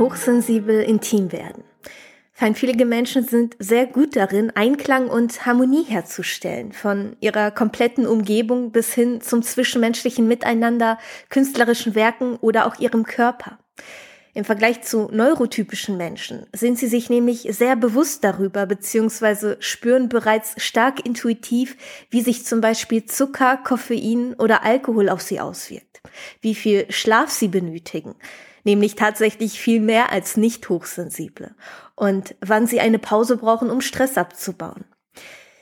hochsensibel intim werden. Feinfühlige Menschen sind sehr gut darin, Einklang und Harmonie herzustellen, von ihrer kompletten Umgebung bis hin zum zwischenmenschlichen Miteinander, künstlerischen Werken oder auch ihrem Körper. Im Vergleich zu neurotypischen Menschen sind sie sich nämlich sehr bewusst darüber bzw. spüren bereits stark intuitiv, wie sich zum Beispiel Zucker, Koffein oder Alkohol auf sie auswirkt, wie viel Schlaf sie benötigen, nämlich tatsächlich viel mehr als nicht hochsensible und wann sie eine Pause brauchen, um Stress abzubauen.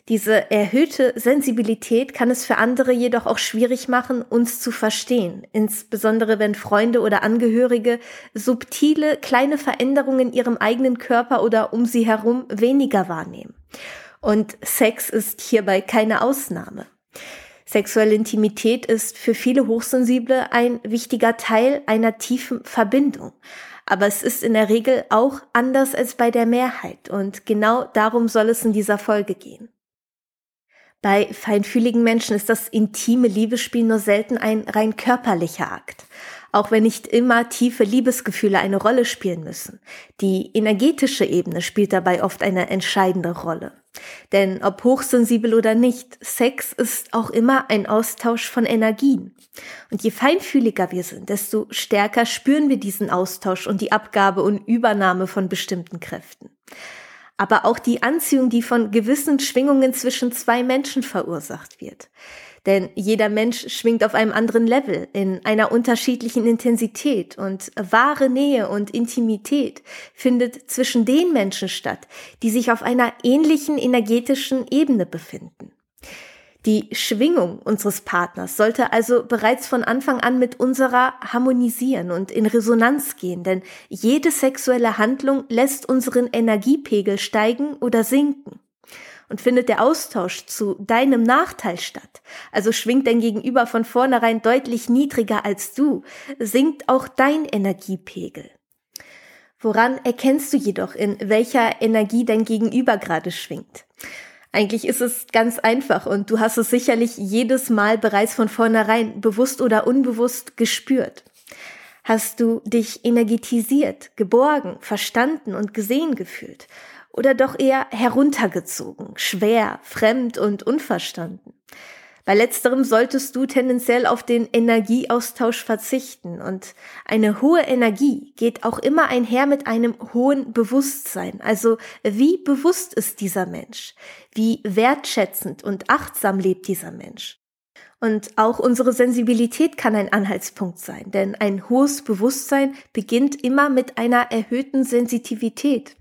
Diese erhöhte Sensibilität kann es für andere jedoch auch schwierig machen, uns zu verstehen, insbesondere wenn Freunde oder Angehörige subtile kleine Veränderungen in ihrem eigenen Körper oder um sie herum weniger wahrnehmen. Und Sex ist hierbei keine Ausnahme. Sexuelle Intimität ist für viele Hochsensible ein wichtiger Teil einer tiefen Verbindung. Aber es ist in der Regel auch anders als bei der Mehrheit und genau darum soll es in dieser Folge gehen. Bei feinfühligen Menschen ist das intime Liebesspiel nur selten ein rein körperlicher Akt. Auch wenn nicht immer tiefe Liebesgefühle eine Rolle spielen müssen. Die energetische Ebene spielt dabei oft eine entscheidende Rolle. Denn ob hochsensibel oder nicht, Sex ist auch immer ein Austausch von Energien. Und je feinfühliger wir sind, desto stärker spüren wir diesen Austausch und die Abgabe und Übernahme von bestimmten Kräften aber auch die Anziehung, die von gewissen Schwingungen zwischen zwei Menschen verursacht wird. Denn jeder Mensch schwingt auf einem anderen Level, in einer unterschiedlichen Intensität und wahre Nähe und Intimität findet zwischen den Menschen statt, die sich auf einer ähnlichen energetischen Ebene befinden. Die Schwingung unseres Partners sollte also bereits von Anfang an mit unserer harmonisieren und in Resonanz gehen, denn jede sexuelle Handlung lässt unseren Energiepegel steigen oder sinken. Und findet der Austausch zu deinem Nachteil statt, also schwingt dein Gegenüber von vornherein deutlich niedriger als du, sinkt auch dein Energiepegel. Woran erkennst du jedoch, in welcher Energie dein Gegenüber gerade schwingt? Eigentlich ist es ganz einfach und du hast es sicherlich jedes Mal bereits von vornherein bewusst oder unbewusst gespürt. Hast du dich energetisiert, geborgen, verstanden und gesehen gefühlt? Oder doch eher heruntergezogen, schwer, fremd und unverstanden? Bei letzterem solltest du tendenziell auf den Energieaustausch verzichten und eine hohe Energie geht auch immer einher mit einem hohen Bewusstsein. Also wie bewusst ist dieser Mensch? Wie wertschätzend und achtsam lebt dieser Mensch? Und auch unsere Sensibilität kann ein Anhaltspunkt sein, denn ein hohes Bewusstsein beginnt immer mit einer erhöhten Sensitivität.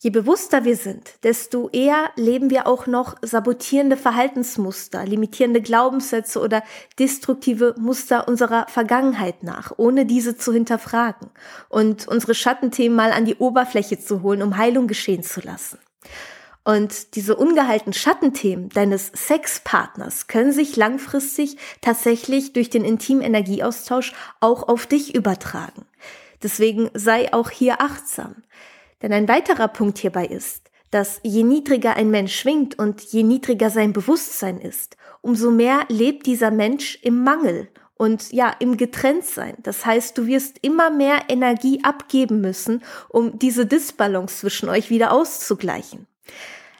Je bewusster wir sind, desto eher leben wir auch noch sabotierende Verhaltensmuster, limitierende Glaubenssätze oder destruktive Muster unserer Vergangenheit nach, ohne diese zu hinterfragen und unsere Schattenthemen mal an die Oberfläche zu holen, um Heilung geschehen zu lassen. Und diese ungehaltenen Schattenthemen deines Sexpartners können sich langfristig tatsächlich durch den intimen Energieaustausch auch auf dich übertragen. Deswegen sei auch hier achtsam. Denn ein weiterer Punkt hierbei ist, dass je niedriger ein Mensch schwingt und je niedriger sein Bewusstsein ist, umso mehr lebt dieser Mensch im Mangel und ja, im Getrenntsein. Das heißt, du wirst immer mehr Energie abgeben müssen, um diese Disbalance zwischen euch wieder auszugleichen.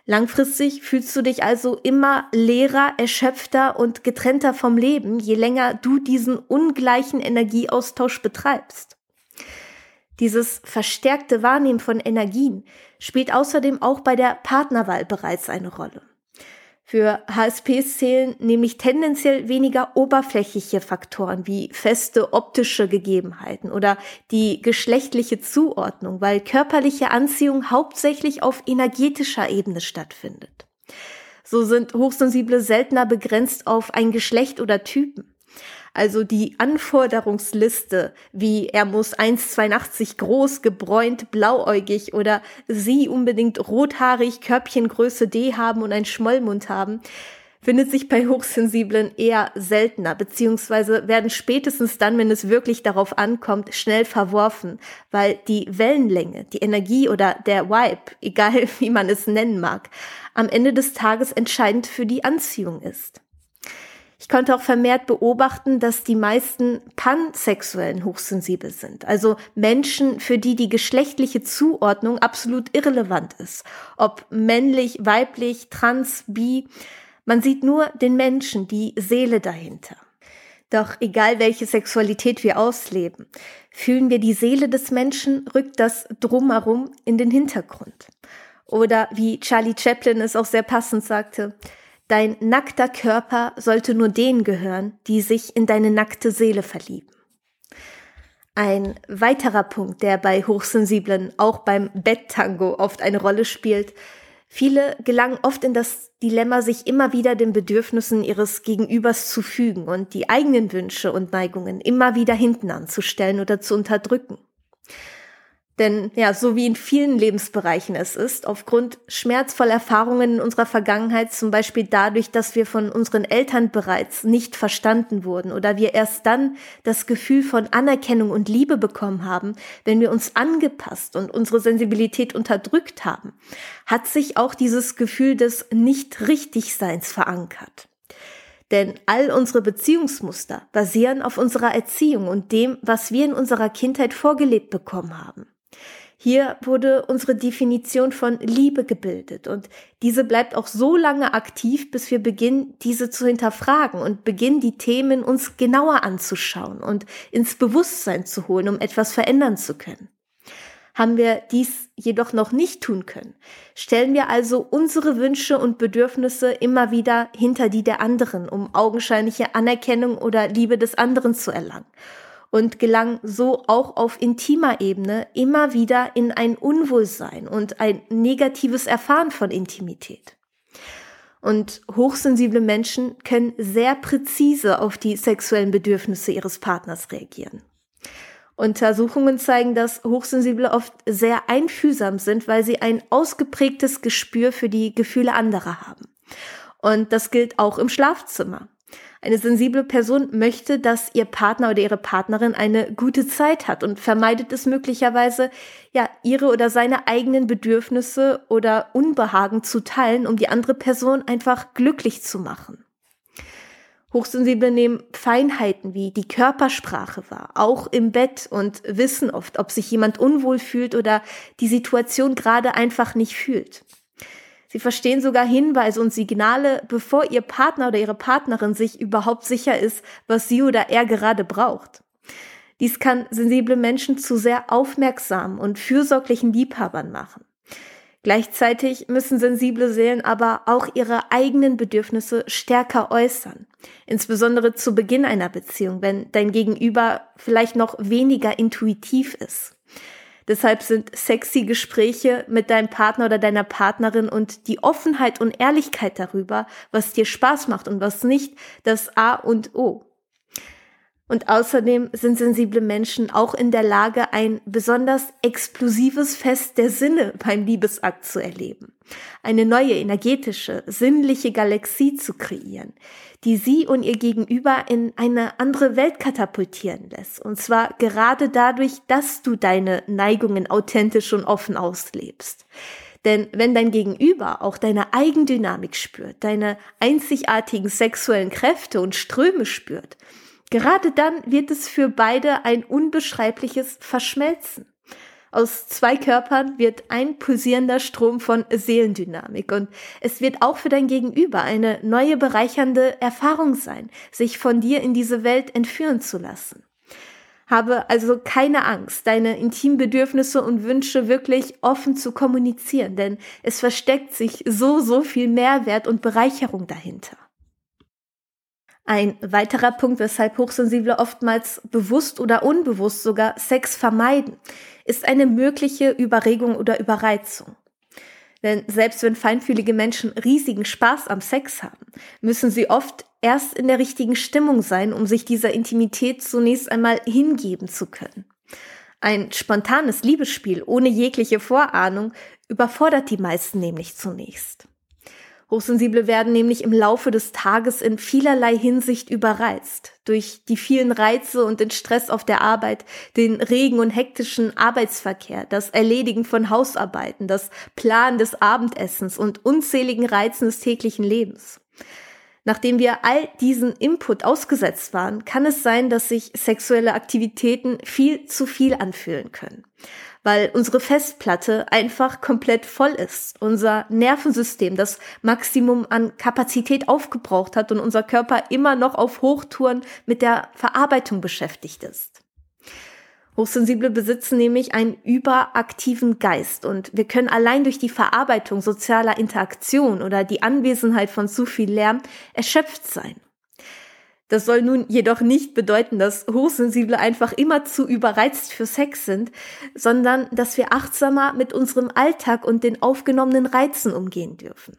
Langfristig fühlst du dich also immer leerer, erschöpfter und getrennter vom Leben, je länger du diesen ungleichen Energieaustausch betreibst. Dieses verstärkte Wahrnehmen von Energien spielt außerdem auch bei der Partnerwahl bereits eine Rolle. Für HSPs zählen nämlich tendenziell weniger oberflächliche Faktoren wie feste optische Gegebenheiten oder die geschlechtliche Zuordnung, weil körperliche Anziehung hauptsächlich auf energetischer Ebene stattfindet. So sind Hochsensible seltener begrenzt auf ein Geschlecht oder Typen. Also die Anforderungsliste, wie er muss 1,82 groß, gebräunt, blauäugig oder sie unbedingt rothaarig, Körbchengröße D haben und einen Schmollmund haben, findet sich bei Hochsensiblen eher seltener, beziehungsweise werden spätestens dann, wenn es wirklich darauf ankommt, schnell verworfen, weil die Wellenlänge, die Energie oder der Vibe, egal wie man es nennen mag, am Ende des Tages entscheidend für die Anziehung ist. Ich konnte auch vermehrt beobachten, dass die meisten pansexuellen hochsensibel sind, also Menschen, für die die geschlechtliche Zuordnung absolut irrelevant ist, ob männlich, weiblich, trans, bi. Man sieht nur den Menschen, die Seele dahinter. Doch egal welche Sexualität wir ausleben, fühlen wir die Seele des Menschen, rückt das drumherum in den Hintergrund. Oder wie Charlie Chaplin es auch sehr passend sagte, Dein nackter Körper sollte nur denen gehören, die sich in deine nackte Seele verlieben. Ein weiterer Punkt, der bei Hochsensiblen auch beim Betttango oft eine Rolle spielt, viele gelangen oft in das Dilemma, sich immer wieder den Bedürfnissen ihres Gegenübers zu fügen und die eigenen Wünsche und Neigungen immer wieder hinten anzustellen oder zu unterdrücken. Denn ja, so wie in vielen Lebensbereichen es ist, aufgrund schmerzvoller Erfahrungen in unserer Vergangenheit, zum Beispiel dadurch, dass wir von unseren Eltern bereits nicht verstanden wurden oder wir erst dann das Gefühl von Anerkennung und Liebe bekommen haben, wenn wir uns angepasst und unsere Sensibilität unterdrückt haben, hat sich auch dieses Gefühl des Nicht-Richtig-Seins verankert. Denn all unsere Beziehungsmuster basieren auf unserer Erziehung und dem, was wir in unserer Kindheit vorgelebt bekommen haben. Hier wurde unsere Definition von Liebe gebildet und diese bleibt auch so lange aktiv, bis wir beginnen, diese zu hinterfragen und beginnen, die Themen uns genauer anzuschauen und ins Bewusstsein zu holen, um etwas verändern zu können. Haben wir dies jedoch noch nicht tun können, stellen wir also unsere Wünsche und Bedürfnisse immer wieder hinter die der anderen, um augenscheinliche Anerkennung oder Liebe des anderen zu erlangen und gelangen so auch auf intimer Ebene immer wieder in ein Unwohlsein und ein negatives Erfahren von Intimität. Und hochsensible Menschen können sehr präzise auf die sexuellen Bedürfnisse ihres Partners reagieren. Untersuchungen zeigen, dass Hochsensible oft sehr einfühlsam sind, weil sie ein ausgeprägtes Gespür für die Gefühle anderer haben. Und das gilt auch im Schlafzimmer. Eine sensible Person möchte, dass ihr Partner oder ihre Partnerin eine gute Zeit hat und vermeidet es möglicherweise, ja, ihre oder seine eigenen Bedürfnisse oder Unbehagen zu teilen, um die andere Person einfach glücklich zu machen. Hochsensible nehmen Feinheiten wie die Körpersprache wahr, auch im Bett und wissen oft, ob sich jemand unwohl fühlt oder die Situation gerade einfach nicht fühlt. Sie verstehen sogar Hinweise und Signale, bevor ihr Partner oder ihre Partnerin sich überhaupt sicher ist, was sie oder er gerade braucht. Dies kann sensible Menschen zu sehr aufmerksamen und fürsorglichen Liebhabern machen. Gleichzeitig müssen sensible Seelen aber auch ihre eigenen Bedürfnisse stärker äußern. Insbesondere zu Beginn einer Beziehung, wenn dein Gegenüber vielleicht noch weniger intuitiv ist. Deshalb sind sexy Gespräche mit deinem Partner oder deiner Partnerin und die Offenheit und Ehrlichkeit darüber, was dir Spaß macht und was nicht, das A und O. Und außerdem sind sensible Menschen auch in der Lage, ein besonders explosives Fest der Sinne beim Liebesakt zu erleben. Eine neue energetische, sinnliche Galaxie zu kreieren, die sie und ihr Gegenüber in eine andere Welt katapultieren lässt. Und zwar gerade dadurch, dass du deine Neigungen authentisch und offen auslebst. Denn wenn dein Gegenüber auch deine Eigendynamik spürt, deine einzigartigen sexuellen Kräfte und Ströme spürt, gerade dann wird es für beide ein unbeschreibliches Verschmelzen. Aus zwei Körpern wird ein pulsierender Strom von Seelendynamik und es wird auch für dein Gegenüber eine neue bereichernde Erfahrung sein, sich von dir in diese Welt entführen zu lassen. Habe also keine Angst, deine Intimbedürfnisse und Wünsche wirklich offen zu kommunizieren, denn es versteckt sich so, so viel Mehrwert und Bereicherung dahinter. Ein weiterer Punkt, weshalb Hochsensible oftmals bewusst oder unbewusst sogar Sex vermeiden, ist eine mögliche Überregung oder Überreizung. Denn selbst wenn feinfühlige Menschen riesigen Spaß am Sex haben, müssen sie oft erst in der richtigen Stimmung sein, um sich dieser Intimität zunächst einmal hingeben zu können. Ein spontanes Liebesspiel ohne jegliche Vorahnung überfordert die meisten nämlich zunächst. Hochsensible werden nämlich im Laufe des Tages in vielerlei Hinsicht überreizt. Durch die vielen Reize und den Stress auf der Arbeit, den regen und hektischen Arbeitsverkehr, das Erledigen von Hausarbeiten, das Planen des Abendessens und unzähligen Reizen des täglichen Lebens. Nachdem wir all diesen Input ausgesetzt waren, kann es sein, dass sich sexuelle Aktivitäten viel zu viel anfühlen können weil unsere Festplatte einfach komplett voll ist. Unser Nervensystem das Maximum an Kapazität aufgebraucht hat und unser Körper immer noch auf Hochtouren mit der Verarbeitung beschäftigt ist. Hochsensible besitzen nämlich einen überaktiven Geist und wir können allein durch die Verarbeitung sozialer Interaktion oder die Anwesenheit von zu viel Lärm erschöpft sein. Das soll nun jedoch nicht bedeuten, dass Hochsensible einfach immer zu überreizt für Sex sind, sondern dass wir achtsamer mit unserem Alltag und den aufgenommenen Reizen umgehen dürfen.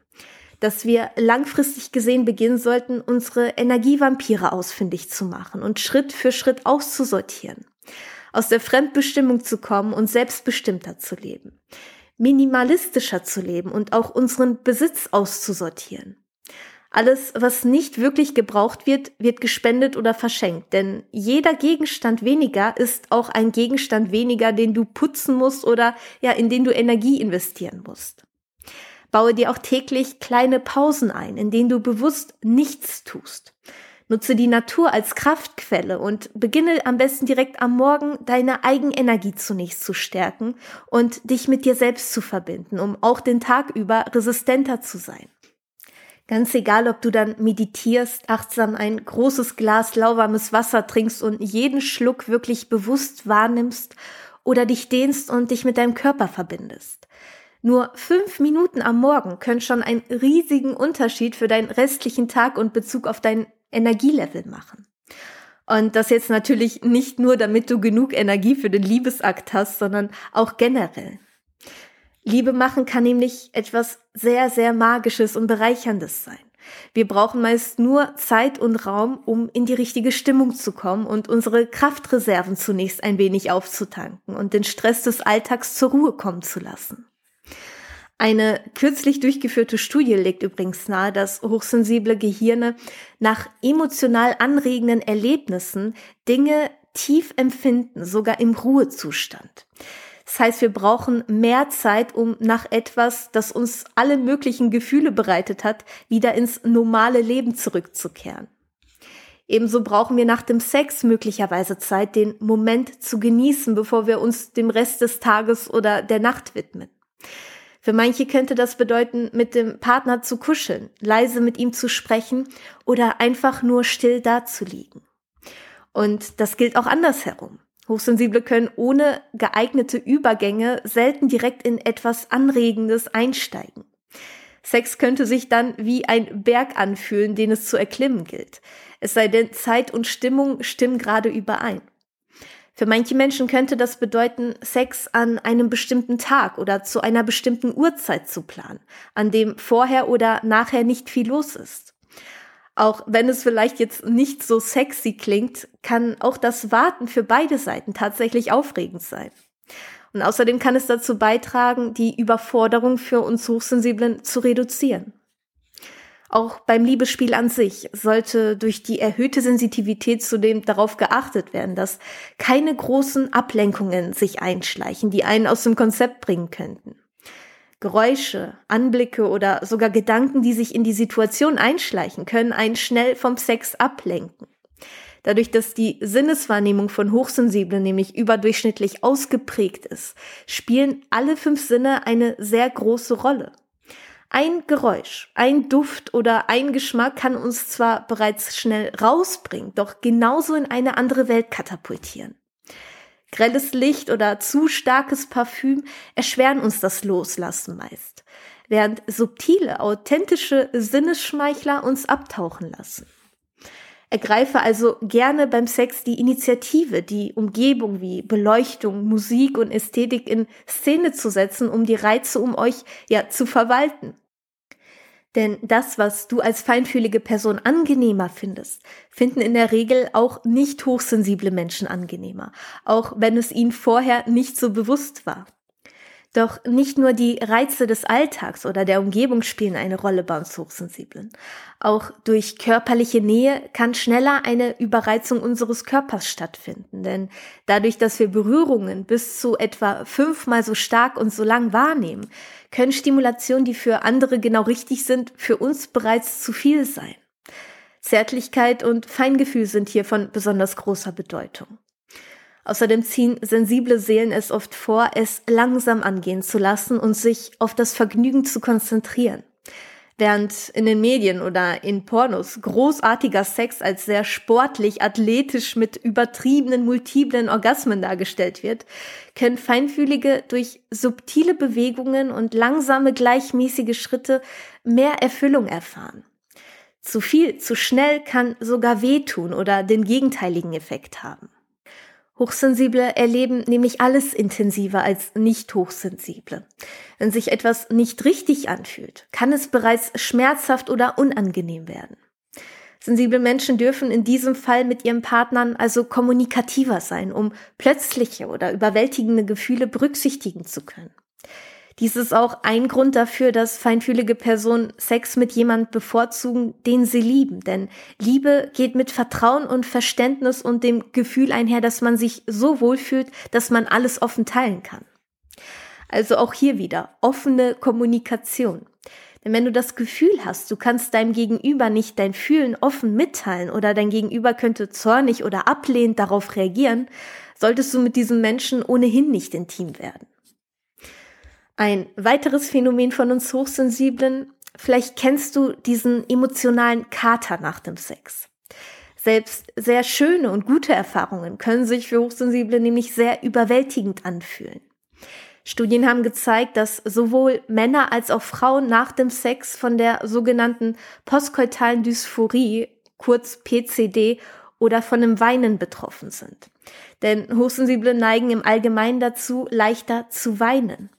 Dass wir langfristig gesehen beginnen sollten, unsere Energievampire ausfindig zu machen und Schritt für Schritt auszusortieren. Aus der Fremdbestimmung zu kommen und selbstbestimmter zu leben. Minimalistischer zu leben und auch unseren Besitz auszusortieren. Alles, was nicht wirklich gebraucht wird, wird gespendet oder verschenkt. Denn jeder Gegenstand weniger ist auch ein Gegenstand weniger, den du putzen musst oder ja, in den du Energie investieren musst. Baue dir auch täglich kleine Pausen ein, in denen du bewusst nichts tust. Nutze die Natur als Kraftquelle und beginne am besten direkt am Morgen deine Eigenenergie zunächst zu stärken und dich mit dir selbst zu verbinden, um auch den Tag über resistenter zu sein. Ganz egal, ob du dann meditierst, achtsam ein großes Glas lauwarmes Wasser trinkst und jeden Schluck wirklich bewusst wahrnimmst oder dich dehnst und dich mit deinem Körper verbindest. Nur fünf Minuten am Morgen können schon einen riesigen Unterschied für deinen restlichen Tag und Bezug auf dein Energielevel machen. Und das jetzt natürlich nicht nur, damit du genug Energie für den Liebesakt hast, sondern auch generell. Liebe machen kann nämlich etwas sehr, sehr Magisches und Bereicherndes sein. Wir brauchen meist nur Zeit und Raum, um in die richtige Stimmung zu kommen und unsere Kraftreserven zunächst ein wenig aufzutanken und den Stress des Alltags zur Ruhe kommen zu lassen. Eine kürzlich durchgeführte Studie legt übrigens nahe, dass hochsensible Gehirne nach emotional anregenden Erlebnissen Dinge tief empfinden, sogar im Ruhezustand. Das heißt, wir brauchen mehr Zeit, um nach etwas, das uns alle möglichen Gefühle bereitet hat, wieder ins normale Leben zurückzukehren. Ebenso brauchen wir nach dem Sex möglicherweise Zeit, den Moment zu genießen, bevor wir uns dem Rest des Tages oder der Nacht widmen. Für manche könnte das bedeuten, mit dem Partner zu kuscheln, leise mit ihm zu sprechen oder einfach nur still dazuliegen. Und das gilt auch andersherum. Hochsensible können ohne geeignete Übergänge selten direkt in etwas Anregendes einsteigen. Sex könnte sich dann wie ein Berg anfühlen, den es zu erklimmen gilt. Es sei denn, Zeit und Stimmung stimmen gerade überein. Für manche Menschen könnte das bedeuten, Sex an einem bestimmten Tag oder zu einer bestimmten Uhrzeit zu planen, an dem vorher oder nachher nicht viel los ist. Auch wenn es vielleicht jetzt nicht so sexy klingt, kann auch das Warten für beide Seiten tatsächlich aufregend sein. Und außerdem kann es dazu beitragen, die Überforderung für uns Hochsensiblen zu reduzieren. Auch beim Liebesspiel an sich sollte durch die erhöhte Sensitivität zudem darauf geachtet werden, dass keine großen Ablenkungen sich einschleichen, die einen aus dem Konzept bringen könnten. Geräusche, Anblicke oder sogar Gedanken, die sich in die Situation einschleichen, können einen schnell vom Sex ablenken. Dadurch, dass die Sinneswahrnehmung von Hochsensiblen nämlich überdurchschnittlich ausgeprägt ist, spielen alle fünf Sinne eine sehr große Rolle. Ein Geräusch, ein Duft oder ein Geschmack kann uns zwar bereits schnell rausbringen, doch genauso in eine andere Welt katapultieren. Grelles Licht oder zu starkes Parfüm erschweren uns das Loslassen meist, während subtile, authentische Sinnesschmeichler uns abtauchen lassen. Ergreife also gerne beim Sex die Initiative, die Umgebung wie Beleuchtung, Musik und Ästhetik in Szene zu setzen, um die Reize um euch ja zu verwalten. Denn das, was du als feinfühlige Person angenehmer findest, finden in der Regel auch nicht hochsensible Menschen angenehmer, auch wenn es ihnen vorher nicht so bewusst war. Doch nicht nur die Reize des Alltags oder der Umgebung spielen eine Rolle bei uns Hochsensiblen. Auch durch körperliche Nähe kann schneller eine Überreizung unseres Körpers stattfinden. Denn dadurch, dass wir Berührungen bis zu etwa fünfmal so stark und so lang wahrnehmen, können Stimulationen, die für andere genau richtig sind, für uns bereits zu viel sein. Zärtlichkeit und Feingefühl sind hier von besonders großer Bedeutung. Außerdem ziehen sensible Seelen es oft vor, es langsam angehen zu lassen und sich auf das Vergnügen zu konzentrieren. Während in den Medien oder in Pornos großartiger Sex als sehr sportlich, athletisch mit übertriebenen, multiplen Orgasmen dargestellt wird, können Feinfühlige durch subtile Bewegungen und langsame, gleichmäßige Schritte mehr Erfüllung erfahren. Zu viel, zu schnell kann sogar wehtun oder den gegenteiligen Effekt haben. Hochsensible erleben nämlich alles intensiver als nicht Hochsensible. Wenn sich etwas nicht richtig anfühlt, kann es bereits schmerzhaft oder unangenehm werden. Sensible Menschen dürfen in diesem Fall mit ihren Partnern also kommunikativer sein, um plötzliche oder überwältigende Gefühle berücksichtigen zu können. Dies ist auch ein Grund dafür, dass feinfühlige Personen Sex mit jemand bevorzugen, den sie lieben. Denn Liebe geht mit Vertrauen und Verständnis und dem Gefühl einher, dass man sich so wohlfühlt, dass man alles offen teilen kann. Also auch hier wieder offene Kommunikation. Denn wenn du das Gefühl hast, du kannst deinem Gegenüber nicht dein Fühlen offen mitteilen oder dein Gegenüber könnte zornig oder ablehnend darauf reagieren, solltest du mit diesem Menschen ohnehin nicht intim werden. Ein weiteres Phänomen von uns Hochsensiblen, vielleicht kennst du diesen emotionalen Kater nach dem Sex. Selbst sehr schöne und gute Erfahrungen können sich für Hochsensible nämlich sehr überwältigend anfühlen. Studien haben gezeigt, dass sowohl Männer als auch Frauen nach dem Sex von der sogenannten postkoitalen Dysphorie, kurz PCD, oder von einem Weinen betroffen sind. Denn Hochsensible neigen im Allgemeinen dazu, leichter zu weinen.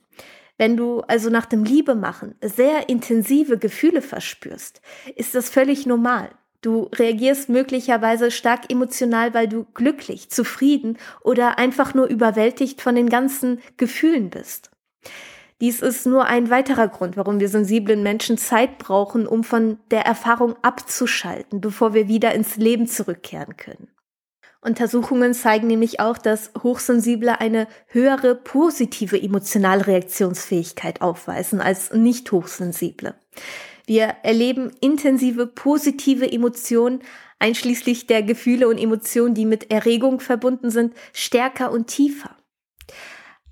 Wenn du also nach dem Liebemachen sehr intensive Gefühle verspürst, ist das völlig normal. Du reagierst möglicherweise stark emotional, weil du glücklich, zufrieden oder einfach nur überwältigt von den ganzen Gefühlen bist. Dies ist nur ein weiterer Grund, warum wir sensiblen Menschen Zeit brauchen, um von der Erfahrung abzuschalten, bevor wir wieder ins Leben zurückkehren können. Untersuchungen zeigen nämlich auch, dass Hochsensible eine höhere positive emotionale Reaktionsfähigkeit aufweisen als nicht Hochsensible. Wir erleben intensive positive Emotionen, einschließlich der Gefühle und Emotionen, die mit Erregung verbunden sind, stärker und tiefer.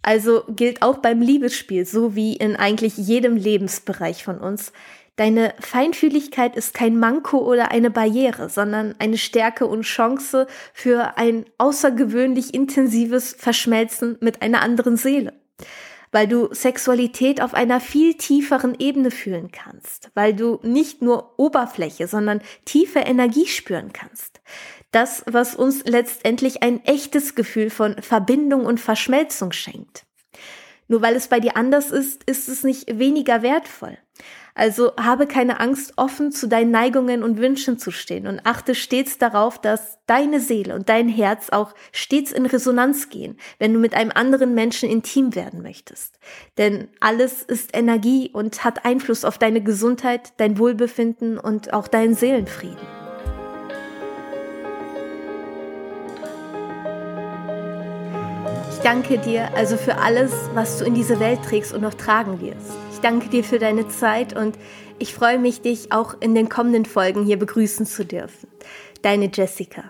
Also gilt auch beim Liebesspiel, so wie in eigentlich jedem Lebensbereich von uns, Deine Feinfühligkeit ist kein Manko oder eine Barriere, sondern eine Stärke und Chance für ein außergewöhnlich intensives Verschmelzen mit einer anderen Seele. Weil du Sexualität auf einer viel tieferen Ebene fühlen kannst, weil du nicht nur Oberfläche, sondern tiefe Energie spüren kannst. Das, was uns letztendlich ein echtes Gefühl von Verbindung und Verschmelzung schenkt. Nur weil es bei dir anders ist, ist es nicht weniger wertvoll. Also habe keine Angst, offen zu deinen Neigungen und Wünschen zu stehen und achte stets darauf, dass deine Seele und dein Herz auch stets in Resonanz gehen, wenn du mit einem anderen Menschen intim werden möchtest. Denn alles ist Energie und hat Einfluss auf deine Gesundheit, dein Wohlbefinden und auch deinen Seelenfrieden. Ich danke dir also für alles, was du in diese Welt trägst und noch tragen wirst. Ich danke dir für deine Zeit und ich freue mich, dich auch in den kommenden Folgen hier begrüßen zu dürfen. Deine Jessica.